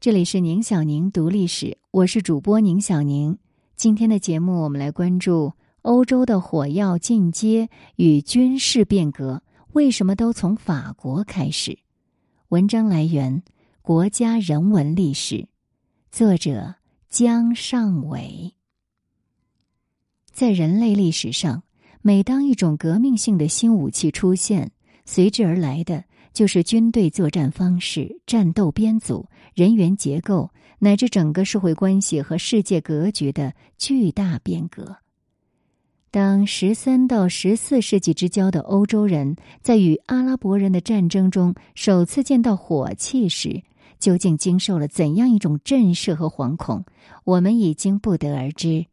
这里是宁小宁读历史，我是主播宁小宁。今天的节目，我们来关注欧洲的火药进阶与军事变革，为什么都从法国开始？文章来源：国家人文历史，作者江尚伟。在人类历史上，每当一种革命性的新武器出现，随之而来的。就是军队作战方式、战斗编组、人员结构，乃至整个社会关系和世界格局的巨大变革。当十三到十四世纪之交的欧洲人在与阿拉伯人的战争中首次见到火器时，究竟经受了怎样一种震慑和惶恐，我们已经不得而知。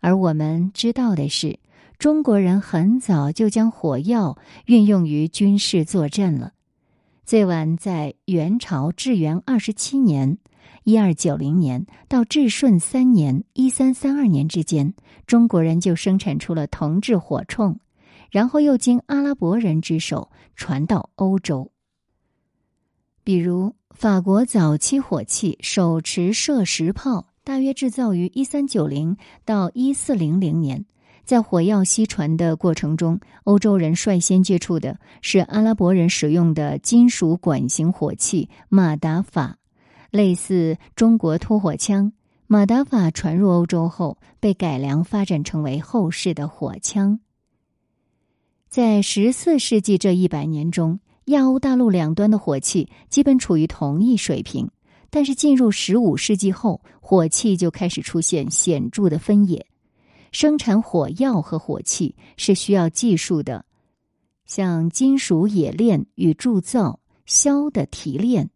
而我们知道的是，中国人很早就将火药运用于军事作战了。最晚在元朝至元二十七年（一二九零年）到至顺三年（一三三二年）之间，中国人就生产出了铜制火铳，然后又经阿拉伯人之手传到欧洲。比如，法国早期火器手持射石炮，大约制造于一三九零到一四零零年。在火药西传的过程中，欧洲人率先接触的是阿拉伯人使用的金属管型火器马达法，类似中国拖火枪。马达法传入欧洲后，被改良发展成为后世的火枪。在十四世纪这一百年中，亚欧大陆两端的火器基本处于同一水平，但是进入十五世纪后，火器就开始出现显著的分野。生产火药和火器是需要技术的，像金属冶炼与铸造、硝的提炼、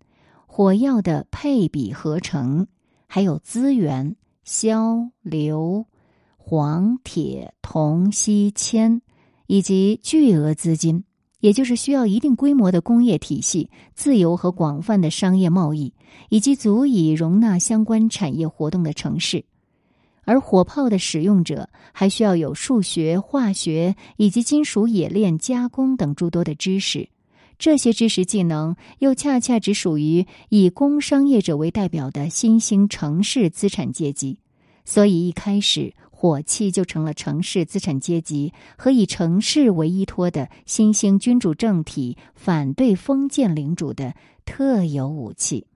火药的配比合成，还有资源硝、硫、黄、铁、铜、锡、铅，以及巨额资金，也就是需要一定规模的工业体系、自由和广泛的商业贸易，以及足以容纳相关产业活动的城市。而火炮的使用者还需要有数学、化学以及金属冶炼、加工等诸多的知识，这些知识技能又恰恰只属于以工商业者为代表的新兴城市资产阶级，所以一开始火器就成了城市资产阶级和以城市为依托的新兴君主政体反对封建领主的特有武器。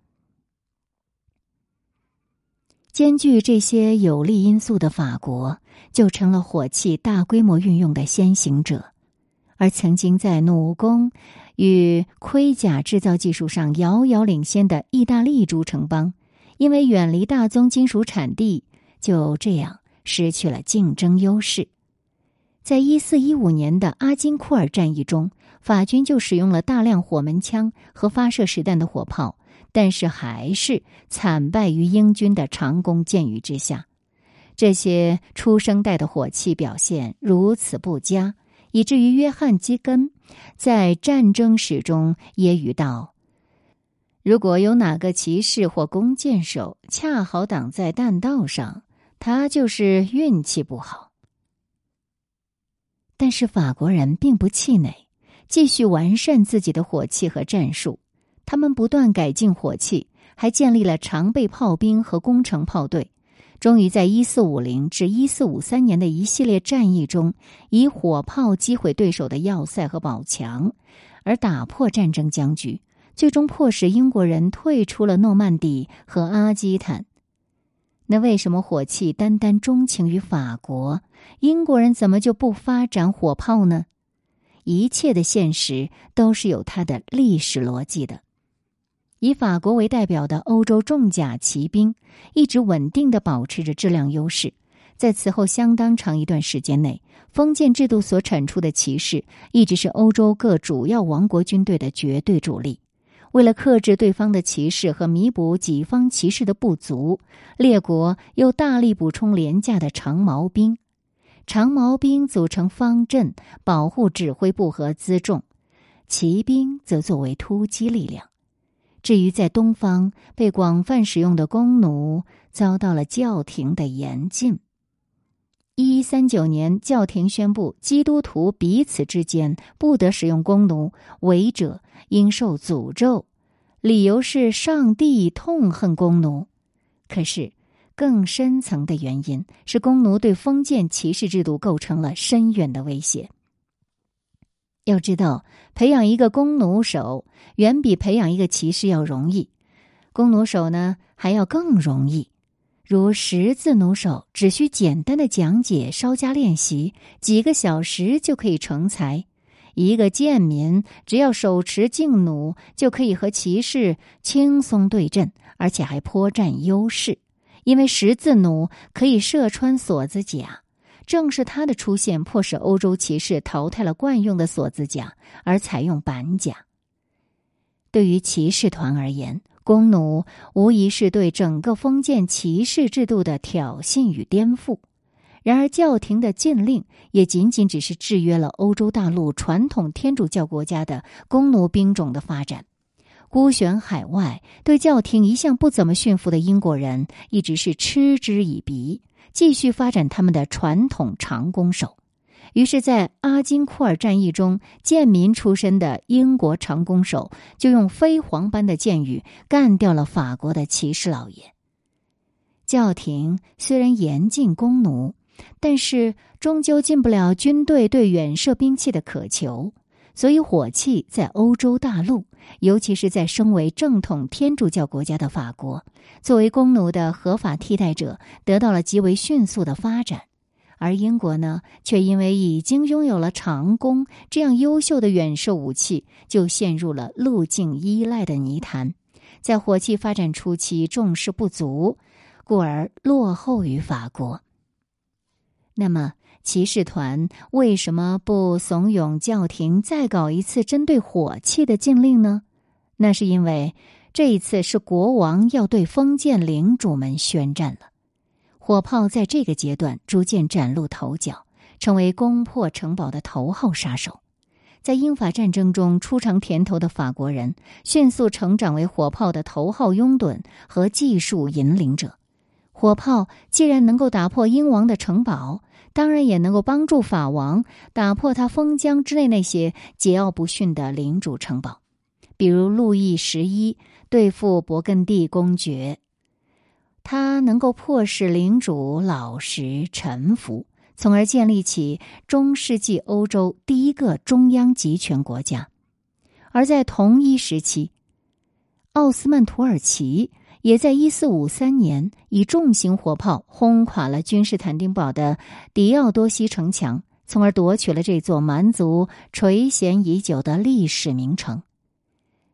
兼具这些有利因素的法国，就成了火器大规模运用的先行者，而曾经在弩弓与盔甲制造技术上遥遥领先的意大利诸城邦，因为远离大宗金属产地，就这样失去了竞争优势。在一四一五年的阿金库尔战役中，法军就使用了大量火门枪和发射实弹的火炮。但是还是惨败于英军的长弓箭雨之下。这些初生代的火器表现如此不佳，以至于约翰基根在战争史中揶揄道：“如果有哪个骑士或弓箭手恰好挡在弹道上，他就是运气不好。”但是法国人并不气馁，继续完善自己的火器和战术。他们不断改进火器，还建立了常备炮兵和工程炮队。终于在一四五零至一四五三年的一系列战役中，以火炮击毁对手的要塞和堡墙，而打破战争僵局，最终迫使英国人退出了诺曼底和阿基坦。那为什么火器单单钟情于法国，英国人怎么就不发展火炮呢？一切的现实都是有它的历史逻辑的。以法国为代表的欧洲重甲骑兵一直稳定的保持着质量优势，在此后相当长一段时间内，封建制度所产出的骑士一直是欧洲各主要王国军队的绝对主力。为了克制对方的骑士和弥补己方骑士的不足，列国又大力补充廉价的长矛兵。长矛兵组成方阵，保护指挥部和辎重；骑兵则作为突击力量。至于在东方被广泛使用的弓弩，遭到了教廷的严禁。一一三九年，教廷宣布基督徒彼此之间不得使用弓弩，违者应受诅咒。理由是上帝痛恨弓弩。可是，更深层的原因是弓弩对封建骑士制度构成了深远的威胁。要知道，培养一个弓弩手远比培养一个骑士要容易。弓弩手呢，还要更容易。如十字弩手，只需简单的讲解，稍加练习，几个小时就可以成才。一个贱民只要手持劲弩，就可以和骑士轻松对阵，而且还颇占优势，因为十字弩可以射穿锁子甲。正是他的出现，迫使欧洲骑士淘汰了惯用的锁子甲，而采用板甲。对于骑士团而言，弓弩无疑是对整个封建骑士制度的挑衅与颠覆。然而，教廷的禁令也仅仅只是制约了欧洲大陆传统天主教国家的弓弩兵种的发展。孤悬海外，对教廷一向不怎么驯服的英国人，一直是嗤之以鼻。继续发展他们的传统长弓手，于是，在阿金库尔战役中，贱民出身的英国长弓手就用飞蝗般的箭雨干掉了法国的骑士老爷。教廷虽然严禁弓弩，但是终究禁不了军队对远射兵器的渴求。所以，火器在欧洲大陆，尤其是在身为正统天主教国家的法国，作为弓弩的合法替代者，得到了极为迅速的发展。而英国呢，却因为已经拥有了长弓这样优秀的远射武器，就陷入了路径依赖的泥潭，在火器发展初期重视不足，故而落后于法国。那么，骑士团为什么不怂恿教廷再搞一次针对火器的禁令呢？那是因为这一次是国王要对封建领主们宣战了。火炮在这个阶段逐渐崭露头角，成为攻破城堡的头号杀手。在英法战争中初尝甜头的法国人，迅速成长为火炮的头号拥趸和技术引领者。火炮既然能够打破英王的城堡，当然也能够帮助法王打破他封疆之内那些桀骜不驯的领主城堡，比如路易十一对付勃艮第公爵，他能够迫使领主老实臣服，从而建立起中世纪欧洲第一个中央集权国家。而在同一时期，奥斯曼土耳其。也在一四五三年以重型火炮轰垮了君士坦丁堡的迪奥多西城墙，从而夺取了这座蛮族垂涎已久的历史名城。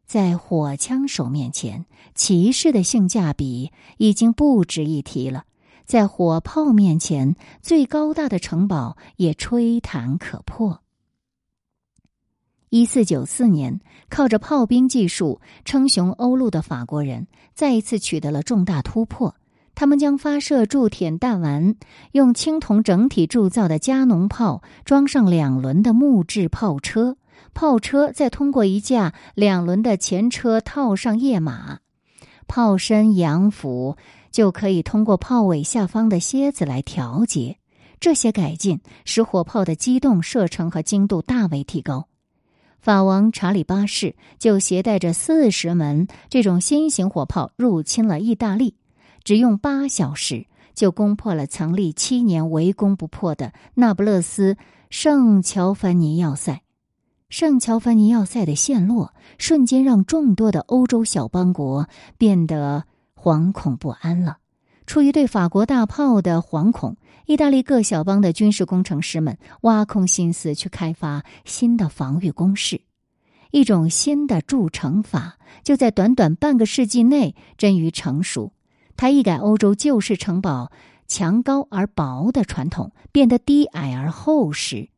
在火枪手面前，骑士的性价比已经不值一提了；在火炮面前，最高大的城堡也吹弹可破。一四九四年，靠着炮兵技术称雄欧陆的法国人再一次取得了重大突破。他们将发射铸铁弹丸，用青铜整体铸造的加农炮装上两轮的木质炮车，炮车再通过一架两轮的前车套上页马，炮身仰俯就可以通过炮尾下方的楔子来调节。这些改进使火炮的机动、射程和精度大为提高。法王查理八世就携带着四十门这种新型火炮入侵了意大利，只用八小时就攻破了曾历七年围攻不破的那不勒斯圣乔凡尼要塞。圣乔凡尼要塞的陷落，瞬间让众多的欧洲小邦国变得惶恐不安了。出于对法国大炮的惶恐。意大利各小邦的军事工程师们挖空心思去开发新的防御工事，一种新的筑城法就在短短半个世纪内臻于成熟。它一改欧洲旧式城堡墙高而薄的传统，变得低矮而厚实。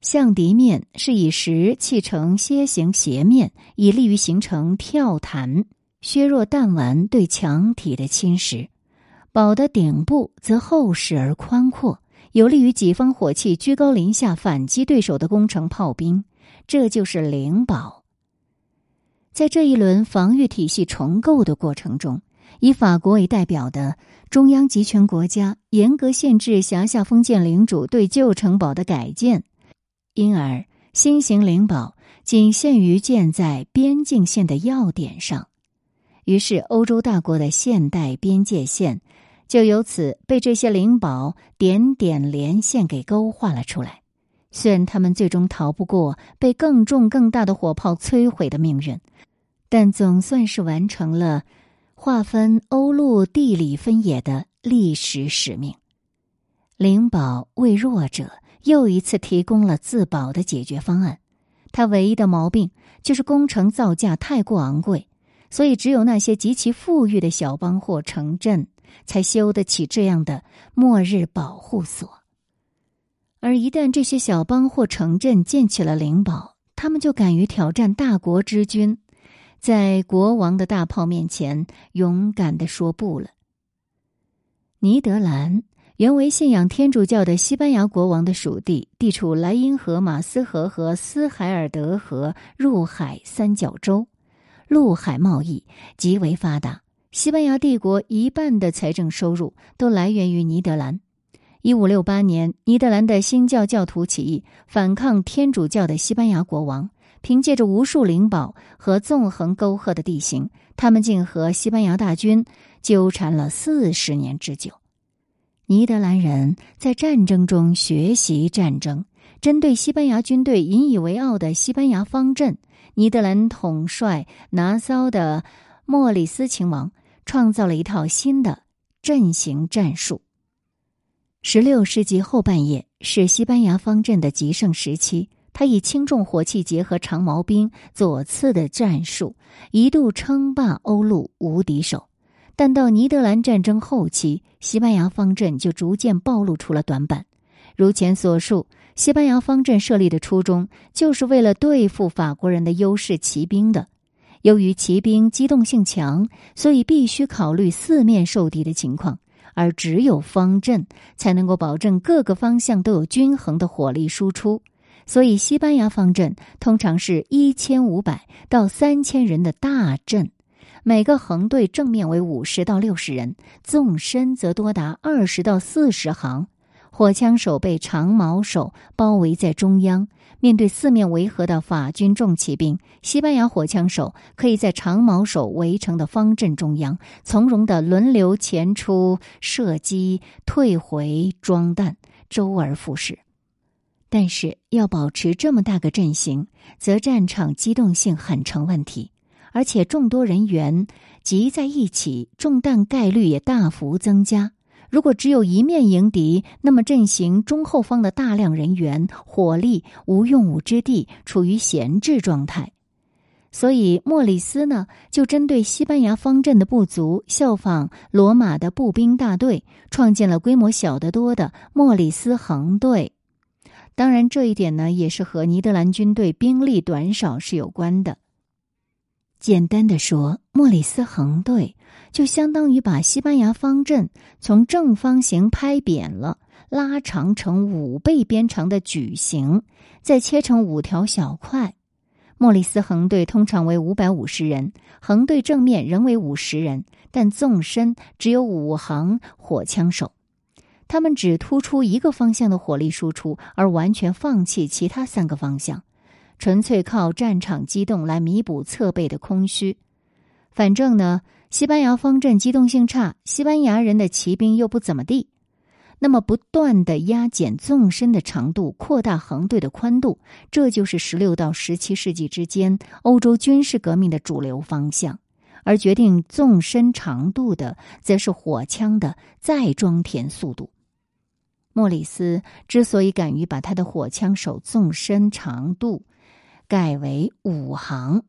向敌面是以石砌成楔形斜面，以利于形成跳弹，削弱弹丸对墙体的侵蚀。堡的顶部则厚实而宽阔，有利于己方火器居高临下反击对手的攻城炮兵。这就是灵堡。在这一轮防御体系重构的过程中，以法国为代表的中央集权国家严格限制辖下封建领主对旧城堡的改建，因而新型灵堡仅限于建在边境线的要点上，于是欧洲大国的现代边界线就由此被这些灵宝点点连线给勾画了出来。虽然他们最终逃不过被更重更大的火炮摧毁的命运，但总算是完成了划分欧陆地理分野的历史使命。灵宝为弱者又一次提供了自保的解决方案。它唯一的毛病就是工程造价太过昂贵，所以只有那些极其富裕的小邦或城镇才修得起这样的末日保护所。而一旦这些小邦或城镇建起了灵堡，他们就敢于挑战大国之君，在国王的大炮面前勇敢的说不了。尼德兰。原为信仰天主教的西班牙国王的属地，地处莱茵河、马斯河和斯海尔德河入海三角洲，陆海贸易极为发达。西班牙帝国一半的财政收入都来源于尼德兰。一五六八年，尼德兰的新教教徒起义，反抗天主教的西班牙国王。凭借着无数灵堡和纵横沟壑的地形，他们竟和西班牙大军纠缠了四十年之久。尼德兰人在战争中学习战争，针对西班牙军队引以为傲的西班牙方阵，尼德兰统帅拿骚的莫里斯亲王创造了一套新的阵型战术。十六世纪后半叶是西班牙方阵的极盛时期，他以轻重火器结合长矛兵左刺的战术，一度称霸欧陆无敌手。但到尼德兰战争后期，西班牙方阵就逐渐暴露出了短板。如前所述，西班牙方阵设立的初衷就是为了对付法国人的优势骑兵的。由于骑兵机动性强，所以必须考虑四面受敌的情况，而只有方阵才能够保证各个方向都有均衡的火力输出。所以，西班牙方阵通常是一千五百到三千人的大阵。每个横队正面为五十到六十人，纵深则多达二十到四十行。火枪手被长矛手包围在中央，面对四面围合的法军重骑兵，西班牙火枪手可以在长矛手围成的方阵中央，从容的轮流前出射击、退回装弹，周而复始。但是要保持这么大个阵型，则战场机动性很成问题。而且众多人员集在一起，中弹概率也大幅增加。如果只有一面迎敌，那么阵型中后方的大量人员火力无用武之地，处于闲置状态。所以莫里斯呢，就针对西班牙方阵的不足，效仿罗马的步兵大队，创建了规模小得多的莫里斯横队。当然，这一点呢，也是和尼德兰军队兵力短少是有关的。简单的说，莫里斯横队就相当于把西班牙方阵从正方形拍扁了，拉长成五倍边长的矩形，再切成五条小块。莫里斯横队通常为五百五十人，横队正面仍为五十人，但纵深只有五行火枪手，他们只突出一个方向的火力输出，而完全放弃其他三个方向。纯粹靠战场机动来弥补侧背的空虚。反正呢，西班牙方阵机动性差，西班牙人的骑兵又不怎么地，那么不断的压减纵深的长度，扩大横队的宽度，这就是十六到十七世纪之间欧洲军事革命的主流方向。而决定纵深长度的，则是火枪的再装填速度。莫里斯之所以敢于把他的火枪手纵深长度，改为五行，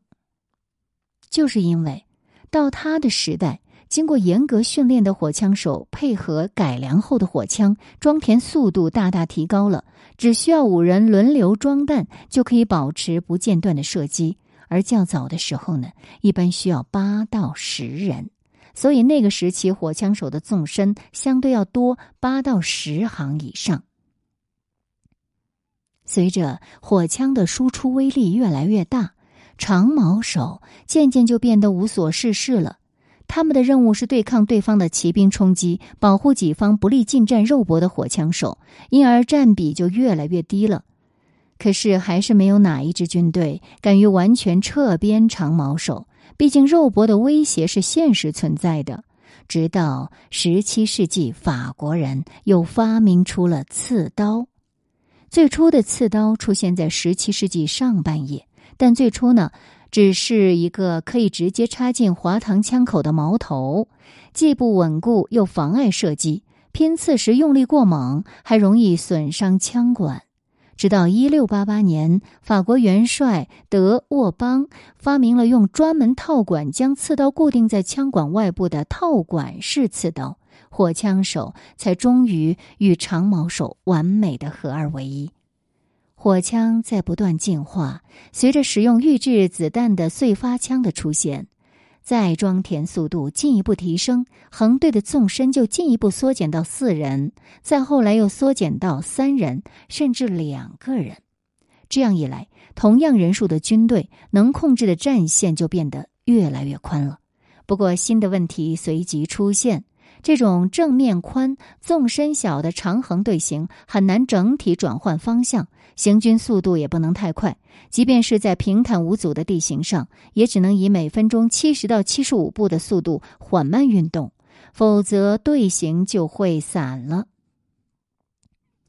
就是因为到他的时代，经过严格训练的火枪手配合改良后的火枪，装填速度大大提高了。只需要五人轮流装弹，就可以保持不间断的射击。而较早的时候呢，一般需要八到十人，所以那个时期火枪手的纵深相对要多八到十行以上。随着火枪的输出威力越来越大，长矛手渐渐就变得无所事事了。他们的任务是对抗对方的骑兵冲击，保护己方不利近战肉搏的火枪手，因而占比就越来越低了。可是还是没有哪一支军队敢于完全撤边长矛手。毕竟肉搏的威胁是现实存在的。直到十七世纪，法国人又发明出了刺刀。最初的刺刀出现在十七世纪上半叶，但最初呢，只是一个可以直接插进滑膛枪口的矛头，既不稳固又妨碍射击。拼刺时用力过猛，还容易损伤枪管。直到一六八八年，法国元帅德沃邦发明了用专门套管将刺刀固定在枪管外部的套管式刺刀，火枪手才终于与长矛手完美的合二为一。火枪在不断进化，随着使用预制子弹的碎发枪的出现。再装填速度进一步提升，横队的纵深就进一步缩减到四人，再后来又缩减到三人，甚至两个人。这样一来，同样人数的军队能控制的战线就变得越来越宽了。不过，新的问题随即出现。这种正面宽、纵深小的长横队形很难整体转换方向，行军速度也不能太快。即便是在平坦无阻的地形上，也只能以每分钟七十到七十五步的速度缓慢运动，否则队形就会散了。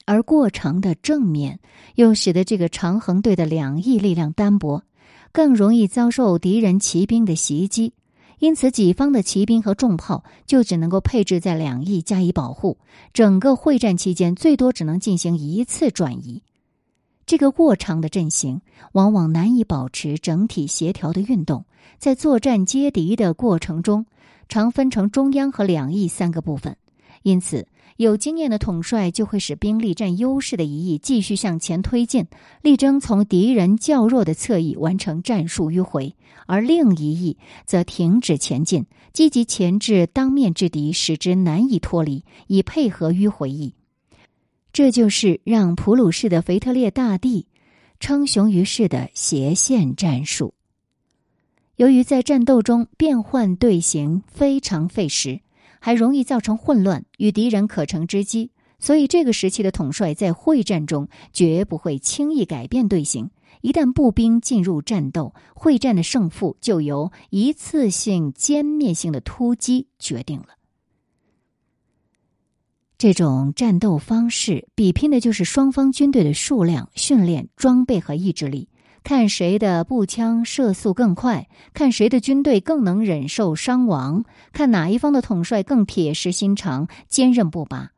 而过长的正面又使得这个长横队的两翼力量单薄，更容易遭受敌人骑兵的袭击。因此，己方的骑兵和重炮就只能够配置在两翼加以保护。整个会战期间，最多只能进行一次转移。这个过长的阵型往往难以保持整体协调的运动。在作战接敌的过程中，常分成中央和两翼三个部分。因此，有经验的统帅就会使兵力占优势的一翼继续向前推进，力争从敌人较弱的侧翼完成战术迂回，而另一翼则停止前进，积极钳制当面之敌，使之难以脱离，以配合迂回翼。这就是让普鲁士的腓特烈大帝称雄于世的斜线战术。由于在战斗中变换队形非常费时。还容易造成混乱与敌人可乘之机，所以这个时期的统帅在会战中绝不会轻易改变队形。一旦步兵进入战斗，会战的胜负就由一次性歼灭性的突击决定了。这种战斗方式比拼的就是双方军队的数量、训练、装备和意志力。看谁的步枪射速更快，看谁的军队更能忍受伤亡，看哪一方的统帅更铁石心肠、坚韧不拔，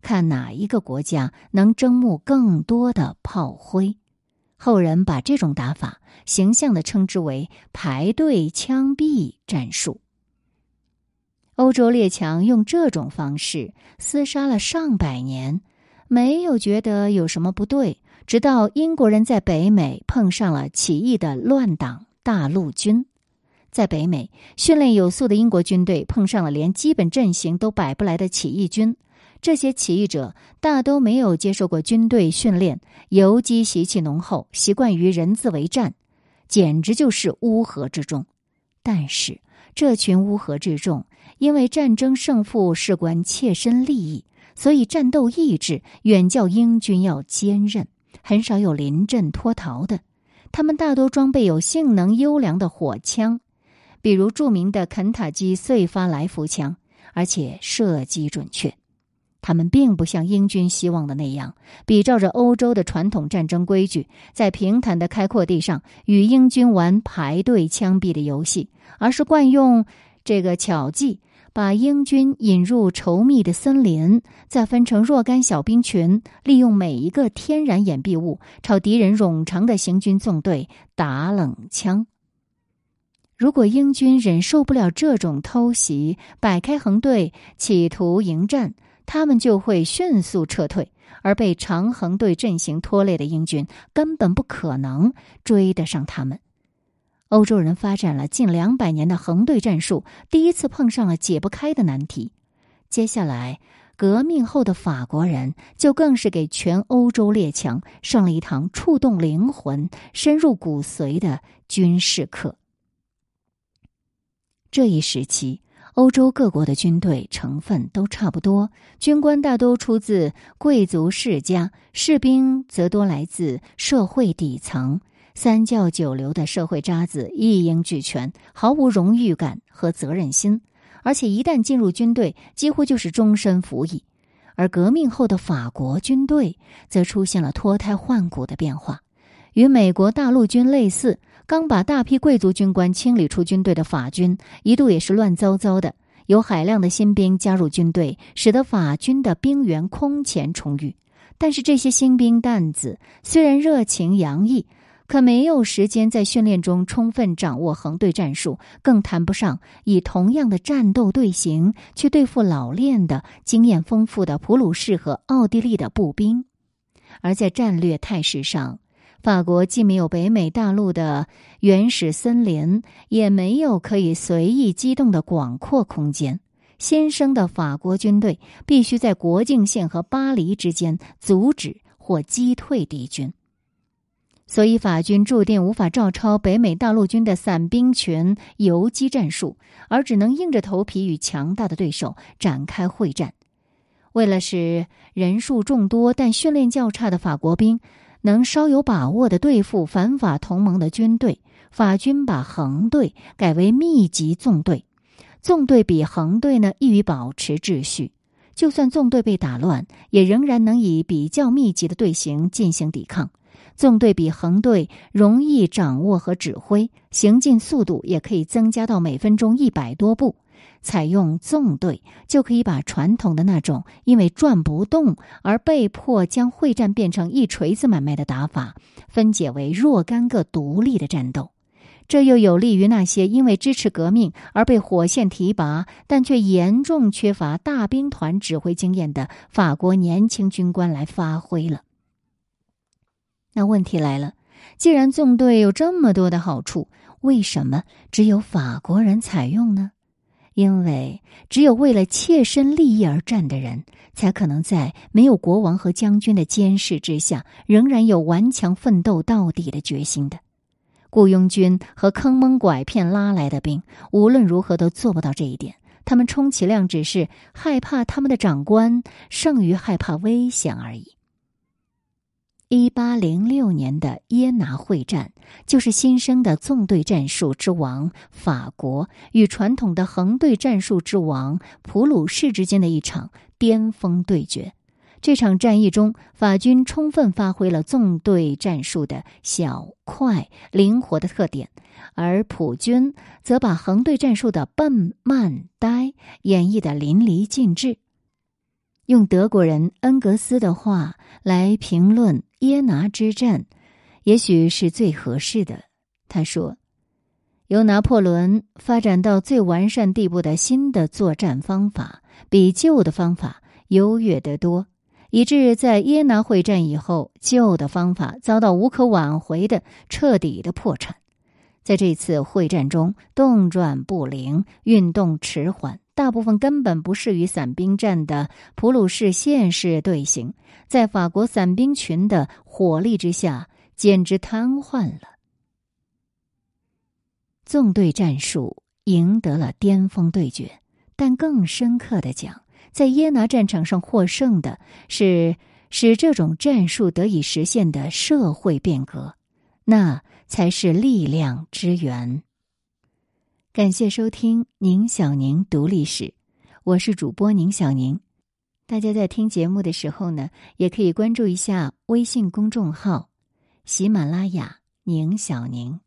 看哪一个国家能征募更多的炮灰。后人把这种打法形象的称之为“排队枪毙战术”。欧洲列强用这种方式厮杀了上百年，没有觉得有什么不对。直到英国人在北美碰上了起义的乱党大陆军，在北美训练有素的英国军队碰上了连基本阵型都摆不来的起义军。这些起义者大都没有接受过军队训练，游击习气浓厚，习惯于人自为战，简直就是乌合之众。但是这群乌合之众因为战争胜负事关切身利益，所以战斗意志远较英军要坚韧。很少有临阵脱逃的，他们大多装备有性能优良的火枪，比如著名的肯塔基碎发来福枪，而且射击准确。他们并不像英军希望的那样，比照着欧洲的传统战争规矩，在平坦的开阔地上与英军玩排队枪毙的游戏，而是惯用这个巧计。把英军引入稠密的森林，再分成若干小兵群，利用每一个天然掩蔽物，朝敌人冗长的行军纵队打冷枪。如果英军忍受不了这种偷袭，摆开横队企图迎战，他们就会迅速撤退，而被长横队阵型拖累的英军根本不可能追得上他们。欧洲人发展了近两百年的横队战术，第一次碰上了解不开的难题。接下来，革命后的法国人就更是给全欧洲列强上了一堂触动灵魂、深入骨髓的军事课。这一时期，欧洲各国的军队成分都差不多，军官大多出自贵族世家，士兵则多来自社会底层。三教九流的社会渣子一应俱全，毫无荣誉感和责任心，而且一旦进入军队，几乎就是终身服役。而革命后的法国军队则出现了脱胎换骨的变化，与美国大陆军类似。刚把大批贵族军官清理出军队的法军，一度也是乱糟糟的。有海量的新兵加入军队，使得法军的兵源空前充裕。但是这些新兵蛋子虽然热情洋溢，可没有时间在训练中充分掌握横队战术，更谈不上以同样的战斗队形去对付老练的、经验丰富的普鲁士和奥地利的步兵。而在战略态势上，法国既没有北美大陆的原始森林，也没有可以随意机动的广阔空间。新生的法国军队必须在国境线和巴黎之间阻止或击退敌军，所以法军注定无法照抄北美大陆军的散兵群游击战术，而只能硬着头皮与强大的对手展开会战。为了使人数众多但训练较差的法国兵，能稍有把握的对付反法同盟的军队，法军把横队改为密集纵队。纵队比横队呢易于保持秩序，就算纵队被打乱，也仍然能以比较密集的队形进行抵抗。纵队比横队容易掌握和指挥，行进速度也可以增加到每分钟一百多步。采用纵队，就可以把传统的那种因为转不动而被迫将会战变成一锤子买卖的打法，分解为若干个独立的战斗。这又有利于那些因为支持革命而被火线提拔，但却严重缺乏大兵团指挥经验的法国年轻军官来发挥了。那问题来了，既然纵队有这么多的好处，为什么只有法国人采用呢？因为只有为了切身利益而战的人，才可能在没有国王和将军的监视之下，仍然有顽强奋斗到底的决心的。雇佣军和坑蒙拐骗拉来的兵，无论如何都做不到这一点。他们充其量只是害怕他们的长官，胜于害怕危险而已。一八零六年的耶拿会战，就是新生的纵队战术之王法国与传统的横队战术之王普鲁士之间的一场巅峰对决。这场战役中，法军充分发挥了纵队战术的小、快、灵活的特点，而普军则把横队战术的笨、慢、呆演绎的淋漓尽致。用德国人恩格斯的话来评论耶拿之战，也许是最合适的。他说：“由拿破仑发展到最完善地步的新的作战方法，比旧的方法优越得多，以致在耶拿会战以后，旧的方法遭到无可挽回的彻底的破产。在这次会战中，动转不灵，运动迟缓。”大部分根本不适于散兵战的普鲁士线式队形，在法国散兵群的火力之下，简直瘫痪了。纵队战术赢得了巅峰对决，但更深刻的讲，在耶拿战场上获胜的是使这种战术得以实现的社会变革，那才是力量之源。感谢收听宁小宁读历史，我是主播宁小宁。大家在听节目的时候呢，也可以关注一下微信公众号“喜马拉雅宁小宁”。